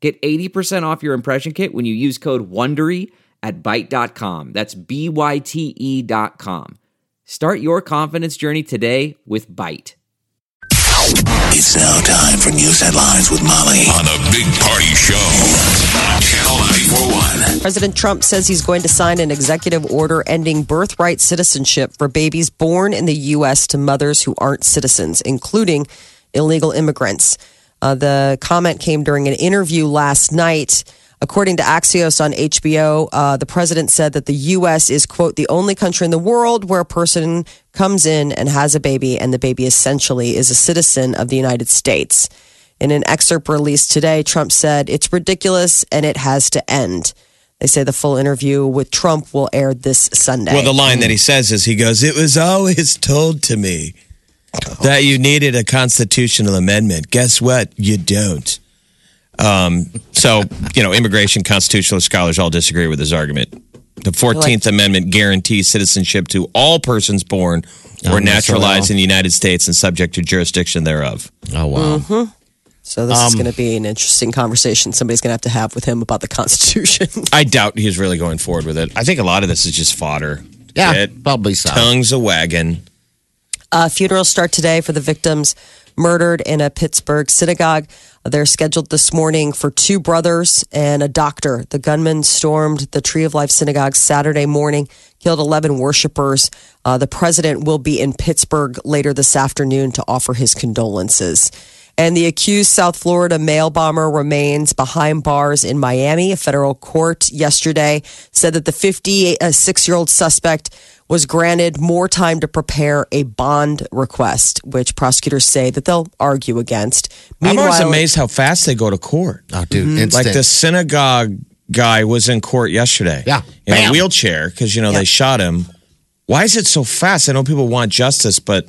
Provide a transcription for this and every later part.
Get 80% off your impression kit when you use code WONDERY at Byte.com. That's B-Y-T-E dot com. Start your confidence journey today with Byte. It's now time for news headlines with Molly on the Big Party Show on Channel 941. President Trump says he's going to sign an executive order ending birthright citizenship for babies born in the U.S. to mothers who aren't citizens, including illegal immigrants. Uh, the comment came during an interview last night. According to Axios on HBO, uh, the president said that the U.S. is, quote, the only country in the world where a person comes in and has a baby, and the baby essentially is a citizen of the United States. In an excerpt released today, Trump said, it's ridiculous and it has to end. They say the full interview with Trump will air this Sunday. Well, the line that he says is he goes, It was always told to me that you needed a constitutional amendment. Guess what? You don't. Um, so, you know, immigration constitutional scholars all disagree with his argument. The 14th Amendment guarantees citizenship to all persons born or naturalized in the United States and subject to jurisdiction thereof. Oh wow. so this is going to be an interesting conversation somebody's going to have to have with him about the Constitution. I doubt he's really going forward with it. I think a lot of this is just fodder. Yeah, It- probably so. tongues a wagon. Uh, funerals start today for the victims murdered in a Pittsburgh synagogue. They're scheduled this morning for two brothers and a doctor. The gunman stormed the Tree of Life synagogue Saturday morning, killed 11 worshipers. Uh, the president will be in Pittsburgh later this afternoon to offer his condolences. And the accused South Florida mail bomber remains behind bars in Miami. A federal court yesterday said that the 56 year old suspect was granted more time to prepare a bond request, which prosecutors say that they'll argue against. I'm always amazed how fast they go to court. Oh, dude, Mm-hmm. Like the synagogue guy was in court yesterday. Yeah. In a wheelchair because, you know, they shot him. Why is it so fast? I know people want justice, but,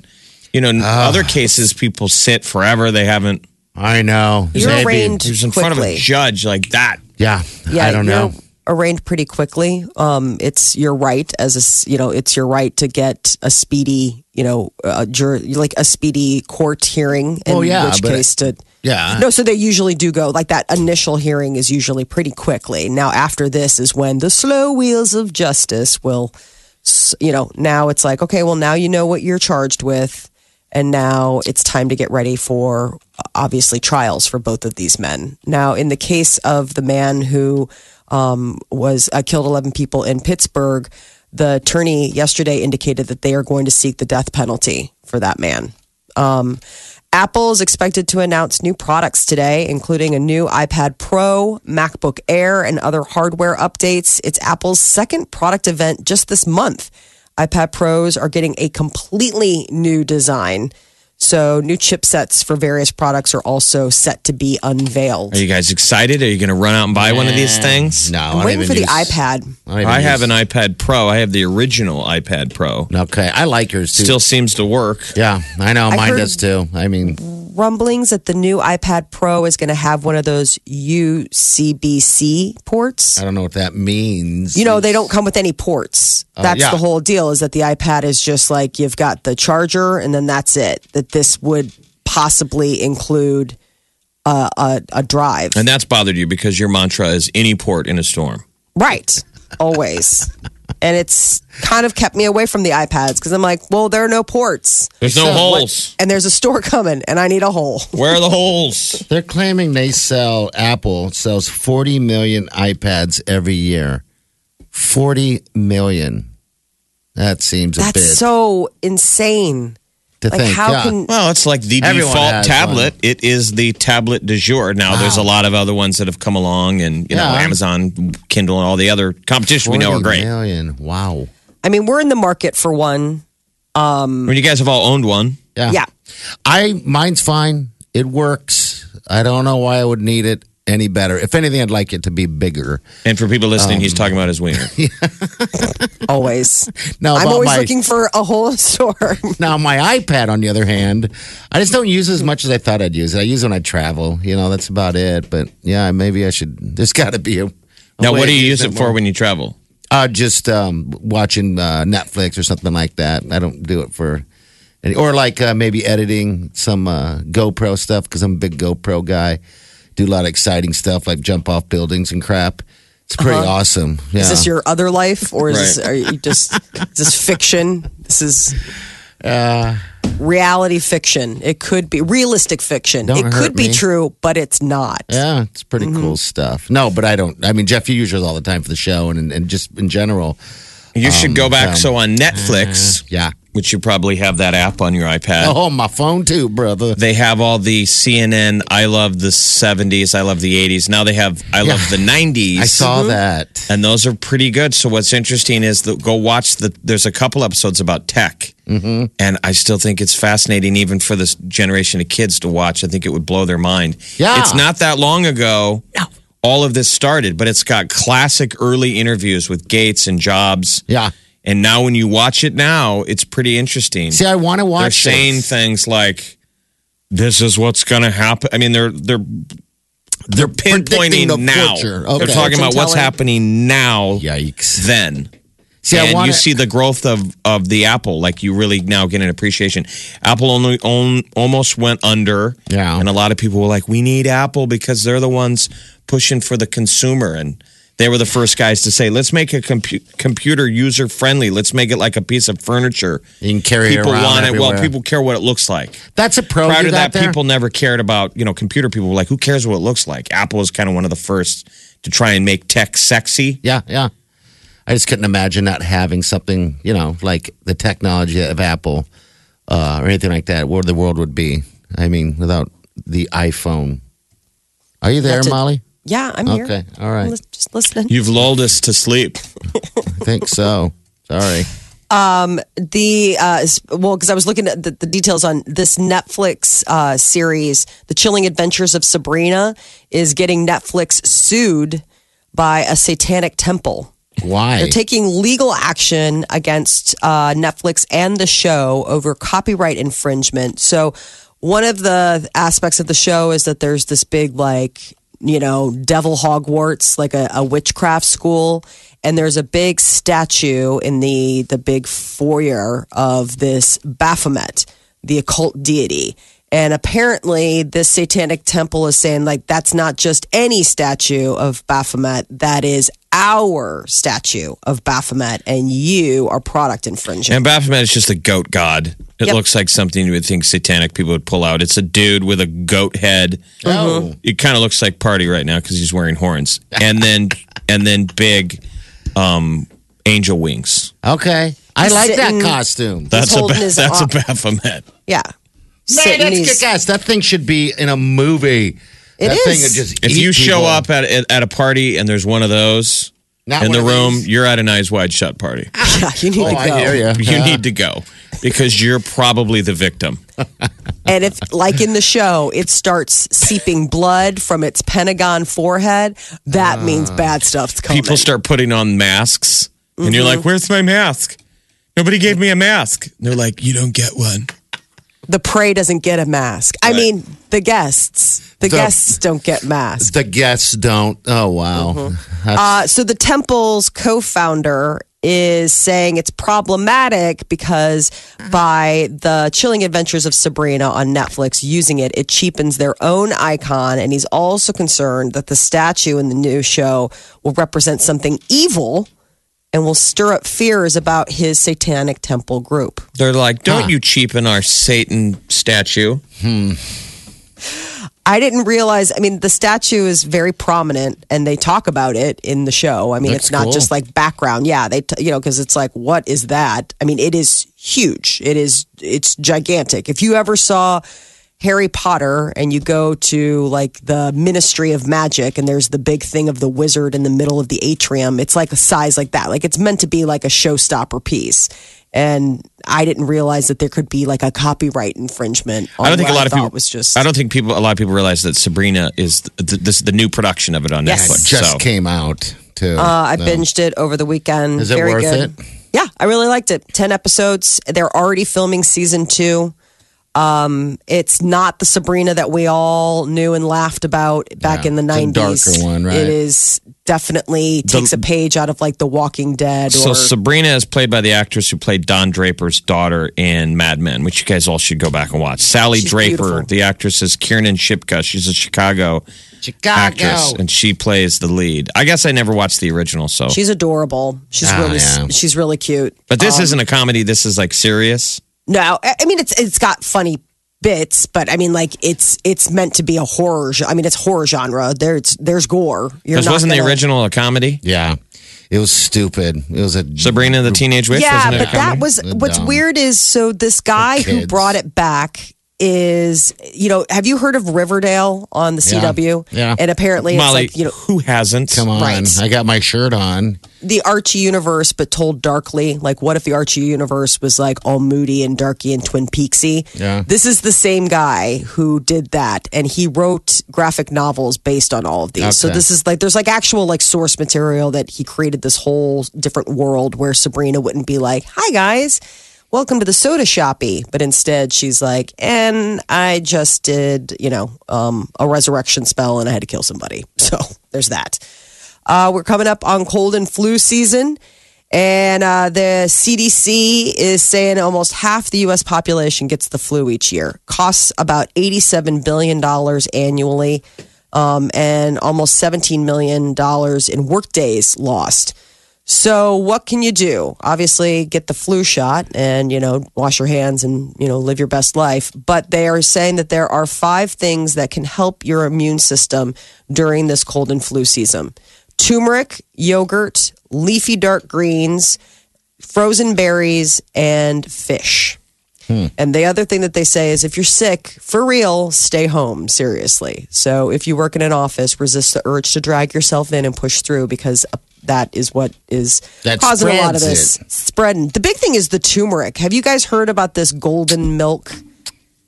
you know, in Ah. other cases, people sit forever. They haven't. I know. You're arraigned He was in front of a judge like that. Yeah, Yeah, I don't you're know. Arraigned pretty quickly. Um, it's your right as a you know it's your right to get a speedy you know a jur- like a speedy court hearing. In Oh, yeah, which case to Yeah. no. So they usually do go like that. Initial hearing is usually pretty quickly. Now after this is when the slow wheels of justice will, you know. Now it's like okay, well now you know what you're charged with, and now it's time to get ready for obviously trials for both of these men. Now, in the case of the man who um, was uh, killed 11 people in Pittsburgh, the attorney yesterday indicated that they are going to seek the death penalty for that man. Um, Apple is expected to announce new products today, including a new iPad Pro, MacBook Air, and other hardware updates. It's Apple's second product event just this month. iPad Pros are getting a completely new design. So, new chipsets for various products are also set to be unveiled. Are you guys excited? Are you going to run out and buy one of these things? No, I I'm don't waiting even for the use- iPad. I, don't even I have an iPad Pro. I have the original iPad Pro. Okay, I like yours too. Still seems to work. yeah, I know. I Mine heard- does too. I mean, rumblings that the new iPad Pro is going to have one of those USB-C ports. I don't know what that means. You know, they don't come with any ports. Uh, that's yeah. the whole deal is that the iPad is just like you've got the charger and then that's it. That this would possibly include a, a, a drive. And that's bothered you because your mantra is any port in a storm. Right. Always. And it's kind of kept me away from the iPads because I'm like, well, there are no ports. There's no holes. And there's a store coming and I need a hole. Where are the holes? They're claiming they sell Apple sells 40 million iPads every year. 40 million. That seems a That's bit so insane. To Like, think. how yeah. can Well, it's like the Everyone default tablet. one. It is the tablet du jour. Now, there's a lot of other ones that have come along, and you know, Amazon, Kindle, and all the other competition we know are great. million. Wow. I mean, we're in the market for one. Um, I mean, you guys have all owned one. Yeah. Yeah. I mine's fine. It works. I don't know why I would need it. Any better. If anything, I'd like it to be bigger. And for people listening, Um, he's talking about his wiener. Always. No, I'm always my- looking for a whole store. Now, my iPad, on the other hand, I just don't use as much as I thought I'd use it. I use it when I travel. You know, that's about it. But yeah, maybe I should. There's got to be a. a now, what do you use it for more. when you travel? Uh, just um, watching uh, Netflix or something like that. I don't do it for. Any, or like uh, maybe editing some uh, GoPro stuff because I'm a big GoPro guy. Do a lot of exciting stuff like jump off buildings and crap. It's pretty awesome. Yeah. Is this your other life, or is this are you just is this fiction? This is Uh, reality fiction. It could be realistic fiction. Don't it hurt could be me. true, but it's not. Yeah, it's pretty Mm-hmm. cool stuff. No, but I don't. I mean, Jeff, you use yours all the time for the show and, and just in general. You should go back. um, so on Netflix, Yeah. Which you probably have that app on your iPad. Oh, my phone too, brother. They have all the CNN. I love the '70s. I love the '80s. Now they have I love the '90s. I saw that. and those are pretty good. So what's interesting is that go watch the. There's a couple episodes about tech, mm-hmm. and I still think it's fascinating, even for this generation of kids to watch. I think it would blow their mind. Yeah. it's not that long ago. All of this started, but it's got classic early interviews with Gates and Jobs. Yeah. And now, when you watch it now, it's pretty interesting. See, I want to watch. they're saying this. things like, "This is what's going to happen." I mean, they're they're they're predicting pinpointing the now. future. They're Okay. talking about what's happening now. Yikes. Then. See, I and want you see the growth of, of the Apple, like you really now get an appreciation. Apple only own, almost went under, Yeah. and a lot of people were like, "We need Apple because they're the ones pushing for the consumer." And they were the first guys to say, "Let's make a compu- computer user friendly. Let's make it like a piece of furniture. You can carry it people around want it. Well, people care what it looks like. That's a pro. Prior you to got that, there? people never cared about you know computer. People were like, "Who cares what it looks like?" Apple was kind of one of the first to try and make tech sexy. Yeah, yeah. I just couldn't imagine not having something, you know, like the technology of Apple uh, or anything like that. Where the world would be. I mean, without the iPhone. Are you there, That's it. Molly? Yeah, I'm here. Okay, all right. I'm just listening. You've lulled us to sleep. I think so. Sorry. Um, the uh, well, because I was looking at the, the details on this Netflix uh, series, The Chilling Adventures of Sabrina, is getting Netflix sued by a satanic temple. Why? They're taking legal action against uh, Netflix and the show over copyright infringement. So, one of the aspects of the show is that there's this big, like, you know, devil Hogwarts, like a, a witchcraft school, and there's a big statue in the the big foyer of this Baphomet, the occult deity. And apparently, this satanic temple is saying, like, that's not just any statue of Baphomet, that is our statue of Baphomet, and you are product infringing. And Baphomet is just a goat god. It Yep. looks like something you would think satanic people would pull out. It's a dude with a goat head. Oh. It kind of looks like Party right now because he's wearing horns, and then and then big um, angel wings. Okay. I He's like sitting- that costume. That's a holding ba- his that's a Baphomet. yeah. Man, Sitting, that's he's- kick ass. That thing should be in a movie. It that is. thing would just If eat you show up at, at at a party and there's one of those Not in the room, these. you're at an eyes wide shut party. Yeah, you need Oh, to I go. hear you. You need to go because you're probably the victim. And if, like in the show, it starts seeping blood from its pentagram forehead, that means bad stuff's coming. People start putting on masks, and you're Mm-hmm. like, "Where's my mask? Nobody gave me a mask." And they're like, "You don't get one." the prey doesn't get a mask. I mean, the guests. The, The- guests don't get masks. The guests don't. Oh, wow. Mm-hmm. Uh, so the temple's co-founder is saying it's problematic because by the chilling adventures of sabrina on netflix using it it cheapens their own icon and he's also concerned that the statue in the new show will represent something evil and will stir up fears about his satanic temple group They're like, "Don't Huh. you cheapen our Satan statue?" Hmm. I didn't realize. I mean, the statue is very prominent, and they talk about it in the show. I mean, Looks it's not cool. just like background. Yeah, they, t- you know, because it's like, what is that? I mean, it is huge. It is, it's gigantic. If you ever saw Harry Potter and you go to like the Ministry of Magic, and there's the big thing of the wizard in the middle of the atrium, it's like a size like that. Like it's meant to be like a showstopper piece. And I didn't realize that there could be like a copyright infringement. On I don't think a what lot of people was just. I don't think people. A lot of people realize that Sabrina is the, this the new production of it on Yes. Netflix. Just so came out too. Uh, I So- binged it over the weekend. Is it Very worth good. it? Yeah, I really liked it. 10 episodes. They're already filming season two. Um, it's not the Sabrina that we all knew and laughed about back Yeah, in the 90s. one, right? It is definitely takes a page out of like The Walking Dead So or Sabrina is played by the actress who played Don Draper's daughter in Mad Men, which you guys all should go back and watch. Sally Draper, beautiful. the actress is Kiernan Shipka. She's a Chicago, Chicago. actress, and she plays the lead. I guess I never watched the original, so. she's adorable. She's Oh, really yeah. she's really cute. but this Um, isn't a comedy. This is like serious. No, I I mean it's it's got funny bits, but I mean like it's it's meant to be a horror. I mean it's horror genre. There's there's gore. You're Because not wasn't the gonna- original a comedy? Yeah, it was stupid. It was a Sabrina the Teenage Witch. Yeah, wasn't it a but that was what's Dumb. weird is so this guy who brought it back is you know have you heard of Riverdale on the Yeah. CW? Yeah. and apparently Molly. it's like you know who hasn't? Come on, Right. I got my shirt on. the Archie universe, but told darkly. Like, what if the Archie universe was like all moody and darky and Twin Peaksy? Yeah. This is the same guy who did that, and he wrote graphic novels based on all of these. So Okay. this is like, there's like actual like source material that he created this whole different world where Sabrina wouldn't be like, "Hi guys." Welcome to the soda shoppy, but instead she's like, and I just did, you know, um, a resurrection spell and I had to kill somebody. So there's that. Uh, we're coming up on cold and flu season. And uh, the CDC is saying almost half the U.S. population gets the flu each year. Costs about $87 billion annually um, and almost $17 million in workdays lost. So what can you do? Obviously, get the flu shot and you know wash your hands and you know live your best life. But they are saying that there are five things that can help your immune system during this cold and flu season: turmeric, yogurt, leafy dark greens, frozen berries, and fish. Hmm. And the other thing that they say is if you're sick, for real, stay home, seriously. So if you work in an office, resist the urge to drag yourself in and push through because that is what is That causing a lot of this spreads spreading. The big thing is the turmeric. Have you guys heard about this golden milk?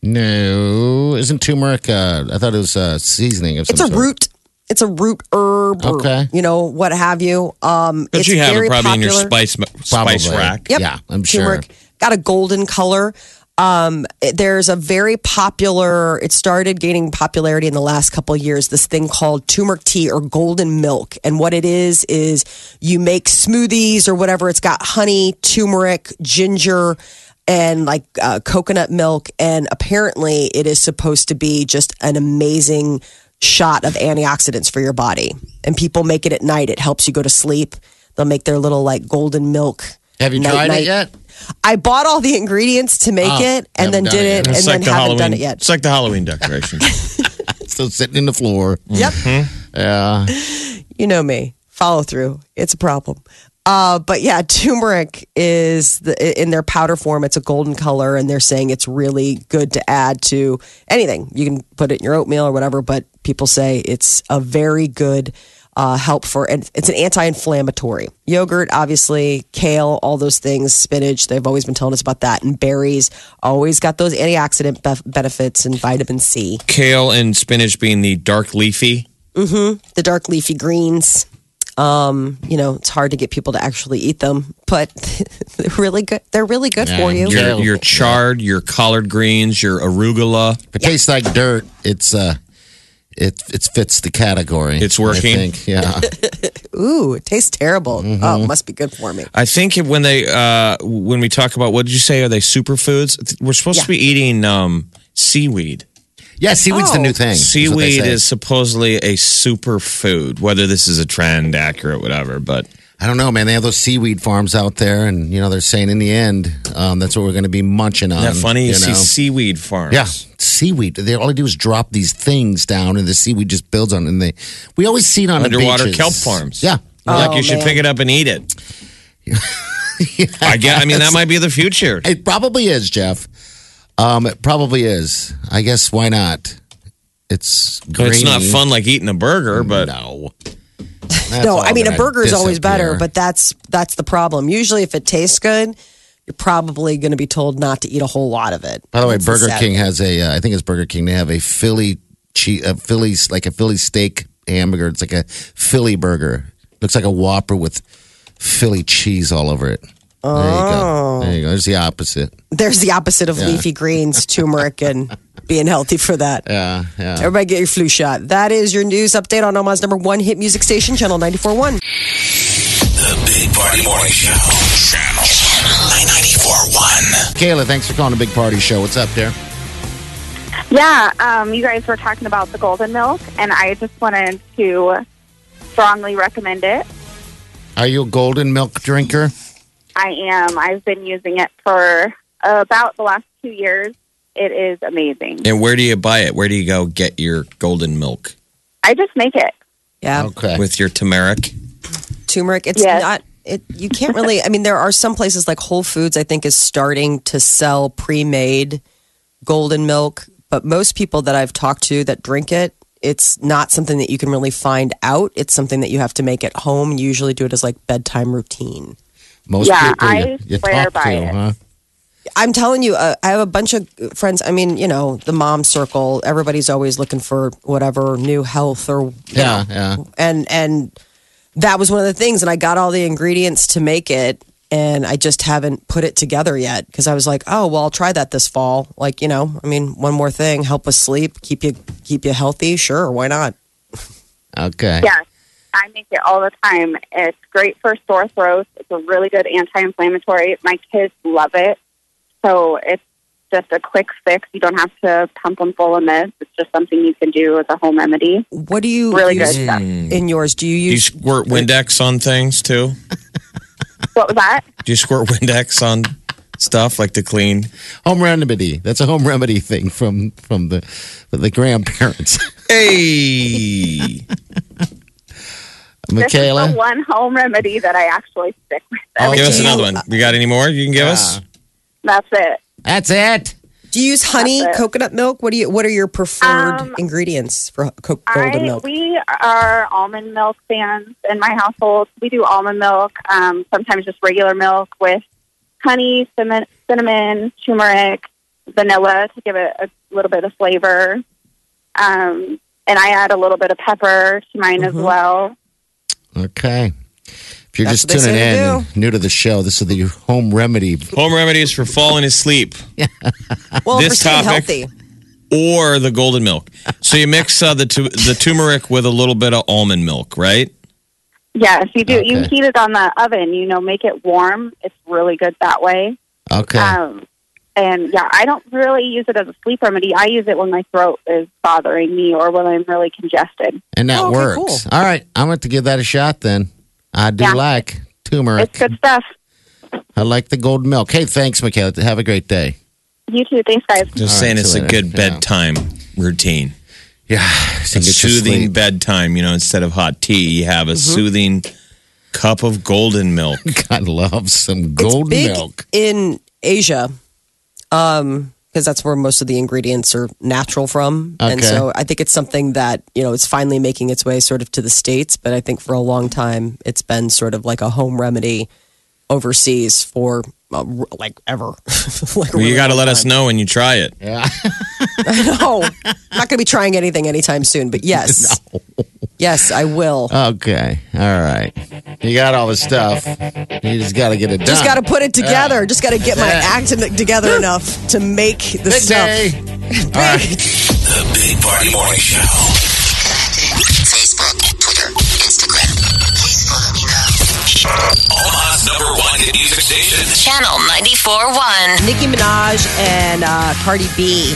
No, isn't turmeric? Uh, I thought it was uh, seasoning of some It's a sort. root. It's a root herb, or, Okay. you know what have you. Um, But it's you have very it probably in your popular. spice spice Probably. rack. Yep. Yeah, I'm sure. Turmeric. Got a golden color. Um, there's a very popular. It started gaining popularity in the last couple of years. This thing called turmeric tea or golden milk, and what it is is you make smoothies or whatever. It's got honey, turmeric, ginger. And like uh, coconut milk, and apparently it is supposed to be just an amazing shot of antioxidants for your body. And people make it at night. It helps you go to sleep. They'll make their little like golden milk. Have you night- tried night- it yet? I bought all the ingredients to make Oh, it and then haven't did it it and It's then like the haven't Halloween. done it yet. It's like the Halloween decoration. Still sitting in the floor. Yep. Yeah. You know me. Follow through. It's a problem. Uh, but yeah, turmeric is the, in their powder form. It's a golden color, and they're saying it's really good to add to anything. You can put it in your oatmeal or whatever, but people say it's a very good uh, help for, and it's an anti-inflammatory. Yogurt, obviously, kale, all those things, spinach. They've always been telling us about that, and berries always got those antioxidant bef- benefits and vitamin C. Kale and spinach being the dark leafy. Mm-hmm. The dark leafy greens. Um, you know, it's hard to get people to actually eat them, but they're really good. They're really good Yeah, for you. Your, your chard, your collard greens, your arugula. If it tastes like dirt, it's uh, it it fits the category. It's working. I think. Yeah. Ooh, it tastes terrible. Mm-hmm. Oh, must be good for me. I think when they uh, when we talk about what did you say are they superfoods? We're supposed to be eating um, seaweed. Yeah, seaweed's the Oh. new thing. is what they Seaweed say. is supposedly a superfood. Whether this is a trend, accurate, whatever, but I don't know, man. They have those seaweed farms out there, and you know they're saying in the end, um, that's what we're going to be munching on. isn't that funny? You, You see know? seaweed farms. Yeah, seaweed. They all they do is drop these things down, and the seaweed just builds on. it. And they, we always see it on underwater the kelp farms. Yeah, like Oh, you should pick it up and eat it. I get. I mean, that might be the future. it probably is, Jeff. Um, it probably is. I guess why not? It's green. It's not fun like eating a burger, but No. No, I mean a burger is always better, but that's that's the problem. Usually, if it tastes good, you're probably going to be told not to eat a whole lot of it. By the way, That's Burger King has a. Uh, I think it's Burger King. They have a Philly cheese, a Philly like a Philly steak hamburger. It's like a Philly burger. Looks like a Whopper with Philly cheese all over it. There you go. There you go. There's the opposite. There's the opposite of leafy greens, turmeric, and being healthy for that. Yeah, yeah. Everybody get your flu shot. That is your news update on Omaha's number one hit music station, Channel 94.1. The Big Party Morning Show. Channel, Channel 94.1. Kayla, thanks for calling the Big Party Show. What's up there? Yeah, um, you guys were talking about the golden milk, and I just wanted to strongly recommend it. Are you a golden milk drinker? I am. I've been using it for about the last two years. It is amazing. And where do you buy it? Where do you go get your golden milk I just make it. Yeah. Okay. with your turmeric? turmeric. It's Yes. not. It you can't really. I mean, there are some places like Whole Foods. I think is starting to sell pre-made golden milk, but most people that I've talked to that drink it, it's not something that you can really find out. It's something that you have to make at home. You usually do it as like bedtime routine. Most Yeah, people you, I you swear talk by to, it. huh? I'm telling you, uh, I have a bunch of friends. I mean, you know, the mom circle. Everybody's always looking for whatever new health or Yeah, know, yeah. and and that was one of the things and i got all the ingredients to make it and i just haven't put it together yet because i was like oh well i'll try that this fall like you know i mean one more thing help us sleep keep you keep you healthy sure why not Okay. Yes, I make it all the time. It's great for sore throats. It's a really good anti-inflammatory. My kids love it. So it's just a quick fix. You don't have to pump them full of mist. It's just something you can do as a home remedy. what do you Really use good stuff. Mm. in yours do you Do you use squirt Windex on things too? What was that? Do you squirt Windex on stuff like to clean? Home remedy. That's a home remedy thing from from the the grandparents. Hey, This is the one home remedy that I actually stick with. Oh, give us another one. You got any more you can give us? That's it. That's it. do you use honey coconut milk what do you what are your preferred Um, ingredients for co- golden I, milk We are almond milk fans in my household. We do almond milk, um, sometimes just regular milk with honey, cinnamon, cinnamon, turmeric, vanilla to give it a little bit of flavor. Um, and I add a little bit of pepper to mine as well. Okay. If you're That's just tuning in and new to the show, this is the home remedy. Home remedies for falling asleep yeah. well this for staying topic- healthy or the golden milk. So you mix uh, the tu- the turmeric with a little bit of almond milk, right? Yes, you do. You heat it on the oven. You know, make it warm. It's really good that way. Okay. Um, and yeah, I don't really use it as a sleep remedy. I use it when my throat is bothering me or when I'm really congested. and that Oh, okay, works. cool. All right. I'm going to give that a shot then. I do Yeah. like turmeric. It's good stuff. I like the golden milk. Hey, thanks, Michaela. Have a great day. You too. Thanks, guys. Just All saying right, it's see a you good later. Yeah. bedtime routine. Yeah. So A soothing bedtime, you know, instead of hot tea, you have a mm-hmm. soothing cup of golden milk. God loves some it's golden big milk. in Asia, um, because that's where most of the ingredients are natural from, and so I think it's something that you know it's finally making its way sort of to the states. But I think for a long time it's been sort of like a home remedy overseas for uh, like ever. like a Well, you really got to long let us know when you try it. Yeah. No, I'm not going to be trying anything anytime soon. But yes, yes, I will. Okay. All right. You got all the stuff. You just got to get it done. Just got to put it together. Just got to get my Yeah. act together enough to make the Big stuff. day. Big. The Big Party Morning Show. Facebook, Twitter, Instagram. Please follow me now. Omaha's number one hit music station. Channel 94.1. Nicki Minaj and uh, Cardi B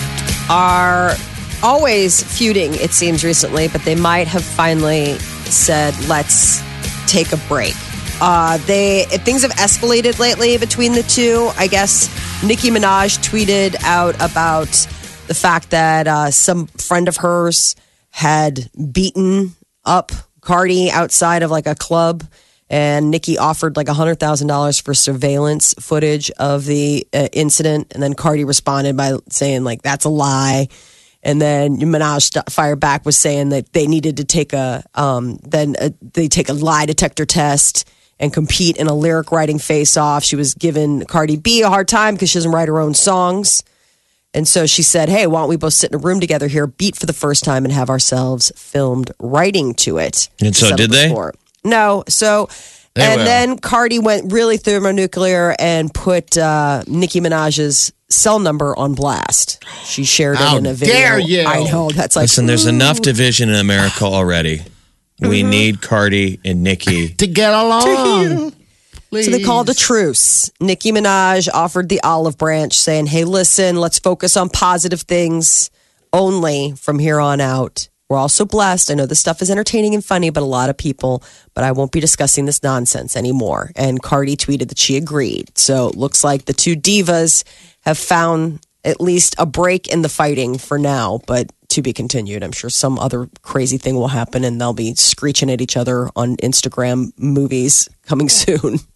are always feuding, it seems, recently, but they might have finally said, let's take a break. Uh, they things have escalated lately between the two. I guess Nicki Minaj tweeted out about the fact that uh, some friend of hers had beaten up Cardi outside of like a club, and Nicki offered like hundred thousand dollars for surveillance footage of the uh, incident, and then Cardi responded by saying like that's a lie. And then Minaj fired back was saying that they needed to take a um, then uh they take a lie detector test and compete in a lyric writing face off. She was giving Cardi B a hard time because she doesn't write her own songs. And so she said, Hey, why don't we both sit in a room together here, beat for the first time, and have ourselves filmed writing to it? And so did the they? score. No. So, They and will. then Cardi went really thermonuclear and put uh, Nicki Minaj's cell number on blast. She shared How it in a video. dare you. I know. That's like, Listen, there's enough division in America already. We Mm-hmm. need Cardi and Nicki. To get along. So they called a truce. Nicki Minaj offered the olive branch, saying, Hey, listen, let's focus on positive things only from here on out. We're also blessed. I know this stuff is entertaining and funny, but a lot of people, but I won't be discussing this nonsense anymore. And Cardi tweeted that she agreed. So it looks like the two divas have found at least a break in the fighting for now, but to be continued. I'm sure some other crazy thing will happen and they'll be screeching at each other on Instagram movies coming soon.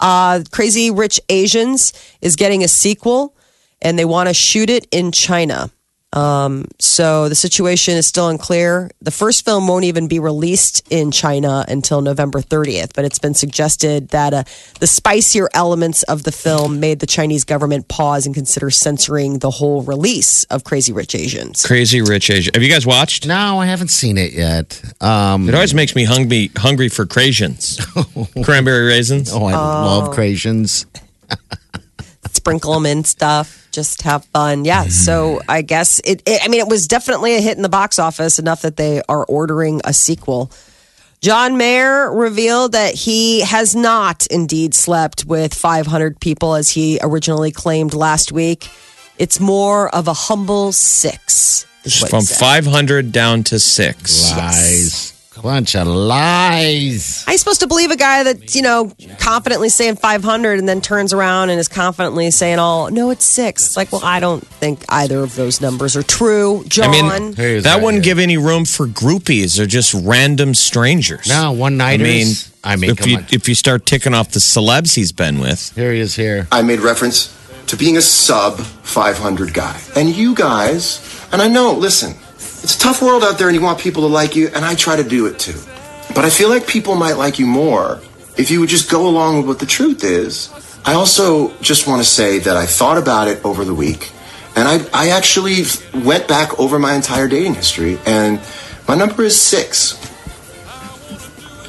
Uh, Crazy Rich Asians is getting a sequel, and they want to shoot it in China. Um, so the situation is still unclear. The first film won't even be released in China until November 30th, but it's been suggested that uh, the spicier elements of the film made the Chinese government pause and consider censoring the whole release of Crazy Rich Asians. Crazy Rich Asian. Have you guys watched? No, I haven't seen it yet. Um, It always makes me hungry, hungry for Crasians. Cranberry raisins. oh, I love Crasians. sprinkle them in stuff just have fun. Yeah so mm-hmm. i guess it, it i mean it was definitely a hit in the box office enough that they are ordering a sequel. John mayer revealed that he has not indeed slept with 500 people as he originally claimed last week. It's more of a humble six is what he From 500 down to six. Lies. Bunch of lies. How you supposed to believe a guy that's, you know, confidently saying 500 and then turns around and is confidently saying, oh, no, it's six? It's like, well, I don't think either of those numbers are true. John. I mean, Here's that right wouldn't here. give any room for groupies. They're just random strangers. No, one night. I mean. I mean, if come you on. if you start ticking off the celebs he's been with, Here he is here. I made reference to being a sub 500 guy. And you guys, and I know, listen, it's a tough world out there and you want people to like you, and I try to do it too. But I feel like people might like you more if you would just go along with what the truth is. I also just want to say that I thought about it over the week, and I, I actually went back over my entire dating history, and my number is six.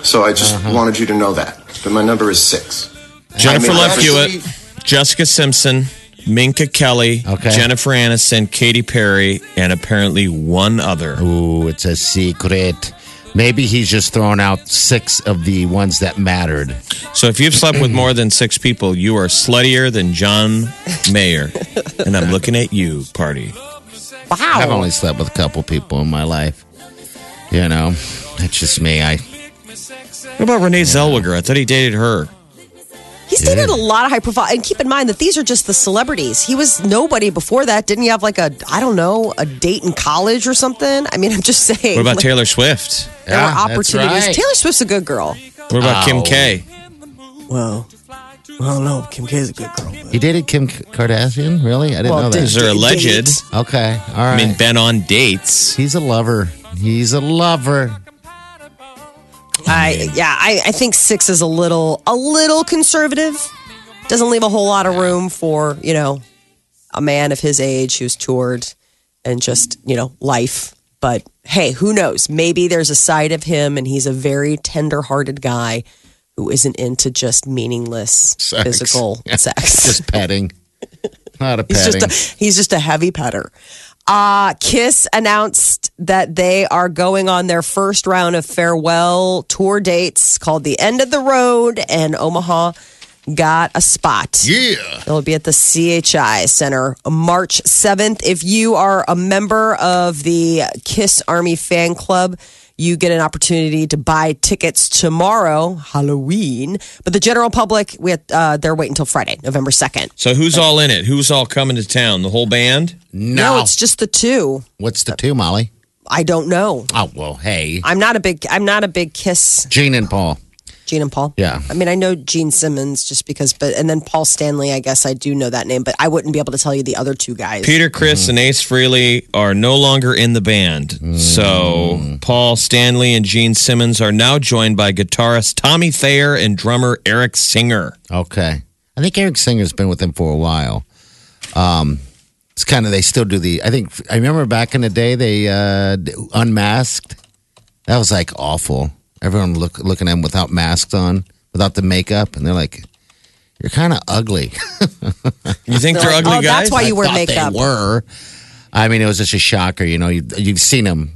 So I just mm-hmm. wanted you to know that. But my number is six. Jennifer I mean, Love Hewitt, Jessica Simpson, Minka Kelly, Okay. Jennifer Aniston, Katy Perry, and apparently one other. Ooh, it's a secret. Maybe he's just throwing out six of the ones that mattered. So if you've slept with more than six people, you are sluttier than John Mayer. and I'm looking at you, party. Wow. I've only slept with a couple people in my life. You know, it's just me. I What about Renee Zellweger? I thought he dated her. He's dated a lot of high profile. And keep in mind that these are just the celebrities. He was nobody before that. Didn't he have like a, I don't know, a date in college or something? I mean, I'm just saying. What about like, Taylor Swift? There Yeah, were that's opportunities. right. Taylor Swift's a good girl. What about Kim Oh. K? Well, I don't know. Kim K is a good girl. he dated Kim Kardashian. Really, I didn't Well, know that. These are alleged. date. Okay, all right. I mean, been on dates. he's a lover. He's a lover. I yeah, I, I think six is a little a little conservative. Doesn't leave a whole lot of room for you know a man of his age who's toured and just you know life. But hey, who knows? Maybe there's a side of him, and he's a very tender-hearted guy who isn't into just meaningless Sex. physical Yeah. sex. Just petting. Not a He's petting. just a, he's just a heavy petter. Uh, Kiss announced that they are going on their first round of farewell tour dates called The End of the Road, and Omaha got a spot. yeah. It'll be at the CHI Center March 7th. If you are a member of the Kiss Army fan club, you get an opportunity to buy tickets tomorrow, Halloween. But the general public, we have, uh, they're waiting until Friday, November 2nd. So who's all in it? Who's all coming to town? The whole band? No. No, it's just the two. What's the two, Molly? I don't know. Oh well, hey, I'm not a big. I'm not a big Kiss. Gene and Paul. Gene and Paul. Yeah. I mean, I know Gene Simmons just because, but and then Paul Stanley. I guess I do know that name, but I wouldn't be able to tell you the other two guys. Peter, Chris, Mm-hmm. and Ace Frehley are no longer in the band. So Paul Stanley and Gene Simmons are now joined by guitarist Tommy Thayer and drummer Eric Singer. Okay. I think Eric Singer's been with them for a while. Um, it's kind of they still do the. I think I remember back in the day they uh, unmasked. That was like awful. Everyone look looking at them without masks on, without the makeup, and they're like, "You're kind of ugly." You think they're, They're like, ugly "Oh, guys? that's why you wear thought makeup. They were. I mean, it was just a shocker. You know, you, you've seen them.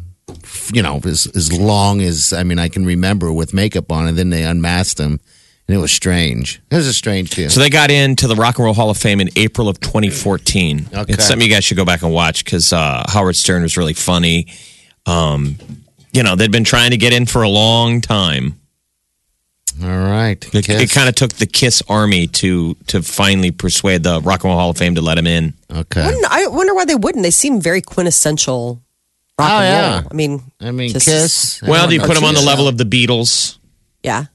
You know, as as long as I mean, I can remember with makeup on, and then they unmasked them, and it was strange. It was a strange feeling. So they got into the Rock and Roll Hall of Fame in April of 2014. Okay. It's something you guys should go back and watch because uh, Howard Stern was really funny. Um, you know, they'd been trying to get in for a long time. All right. It, it kind of took the Kiss Army to to finally persuade the Rock and Roll Hall of Fame to let him in. okay. Wouldn't- I wonder why they wouldn't. They seem very quintessential rock Oh, and yeah. roll. I mean, I mean, just- Kiss. I Well, don't you put them on the level of the Beatles? yeah.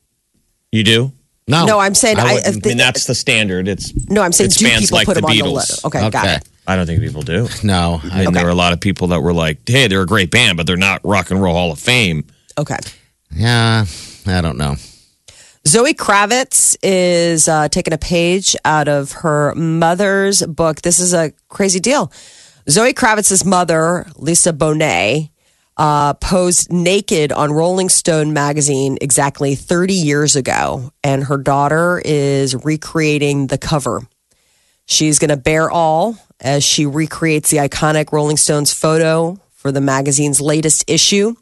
You do? No, No, I'm saying I, wouldn't. I mean, that's the standard. It's no, I'm saying it's do fans people like put the them on the Beatles. list? Okay, got it. I don't think people do. no. I mean, there were a lot of people that were like, "Hey, they're a great band, but they're not Rock and Roll Hall of Fame." Okay. yeah, I don't know. Zoe Kravitz is uh, taking a page out of her mother's book. This is a crazy deal. Zoe Kravitz's mother, Lisa Bonet, uh, posed naked on Rolling Stone magazine exactly 30 years ago, and her daughter is recreating the cover. She's going to bear all as she recreates the iconic Rolling Stones photo for the magazine's latest issue.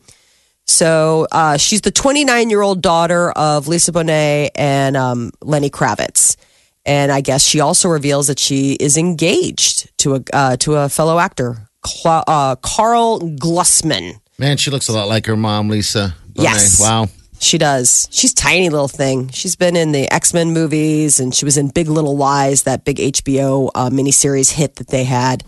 So uh, she's the 29 year old daughter of Lisa Bonet and um, Lenny Kravitz. And I guess she also reveals that she is engaged to a uh, to a fellow actor, Cla- uh, Karl Glusman. Man, she looks a lot like her mom, Lisa. Bonet. Yes. Wow. She does. She's tiny little thing. She's been in the X Men movies, and she was in Big Little Lies, that big HBO uh, miniseries hit that they had.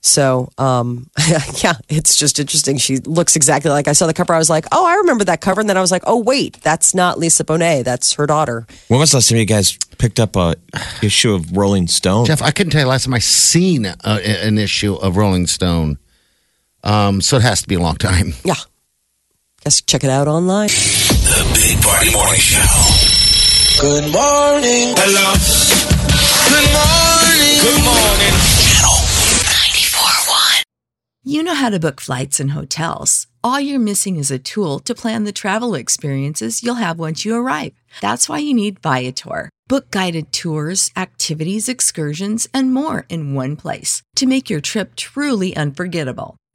So, um, yeah, it's just interesting. She looks exactly like I saw the cover. I was like, oh, I remember that cover, and then I was like, oh, wait, that's not Lisa Bonet. That's her daughter. When was the last time you guys picked up a issue of Rolling Stone? Jeff, I couldn't tell you last time I seen uh, an issue of Rolling Stone. Um, so it has to be a long time. Yeah, guess check it out online. The Big Party Morning Show. Good morning. Hello. Good morning. Good morning. Channel 94.1. You know how to book flights and hotels. All you're missing is a tool to plan the travel experiences you'll have once you arrive. That's why you need Viator. Book guided tours, activities, excursions, and more in one place to make your trip truly unforgettable.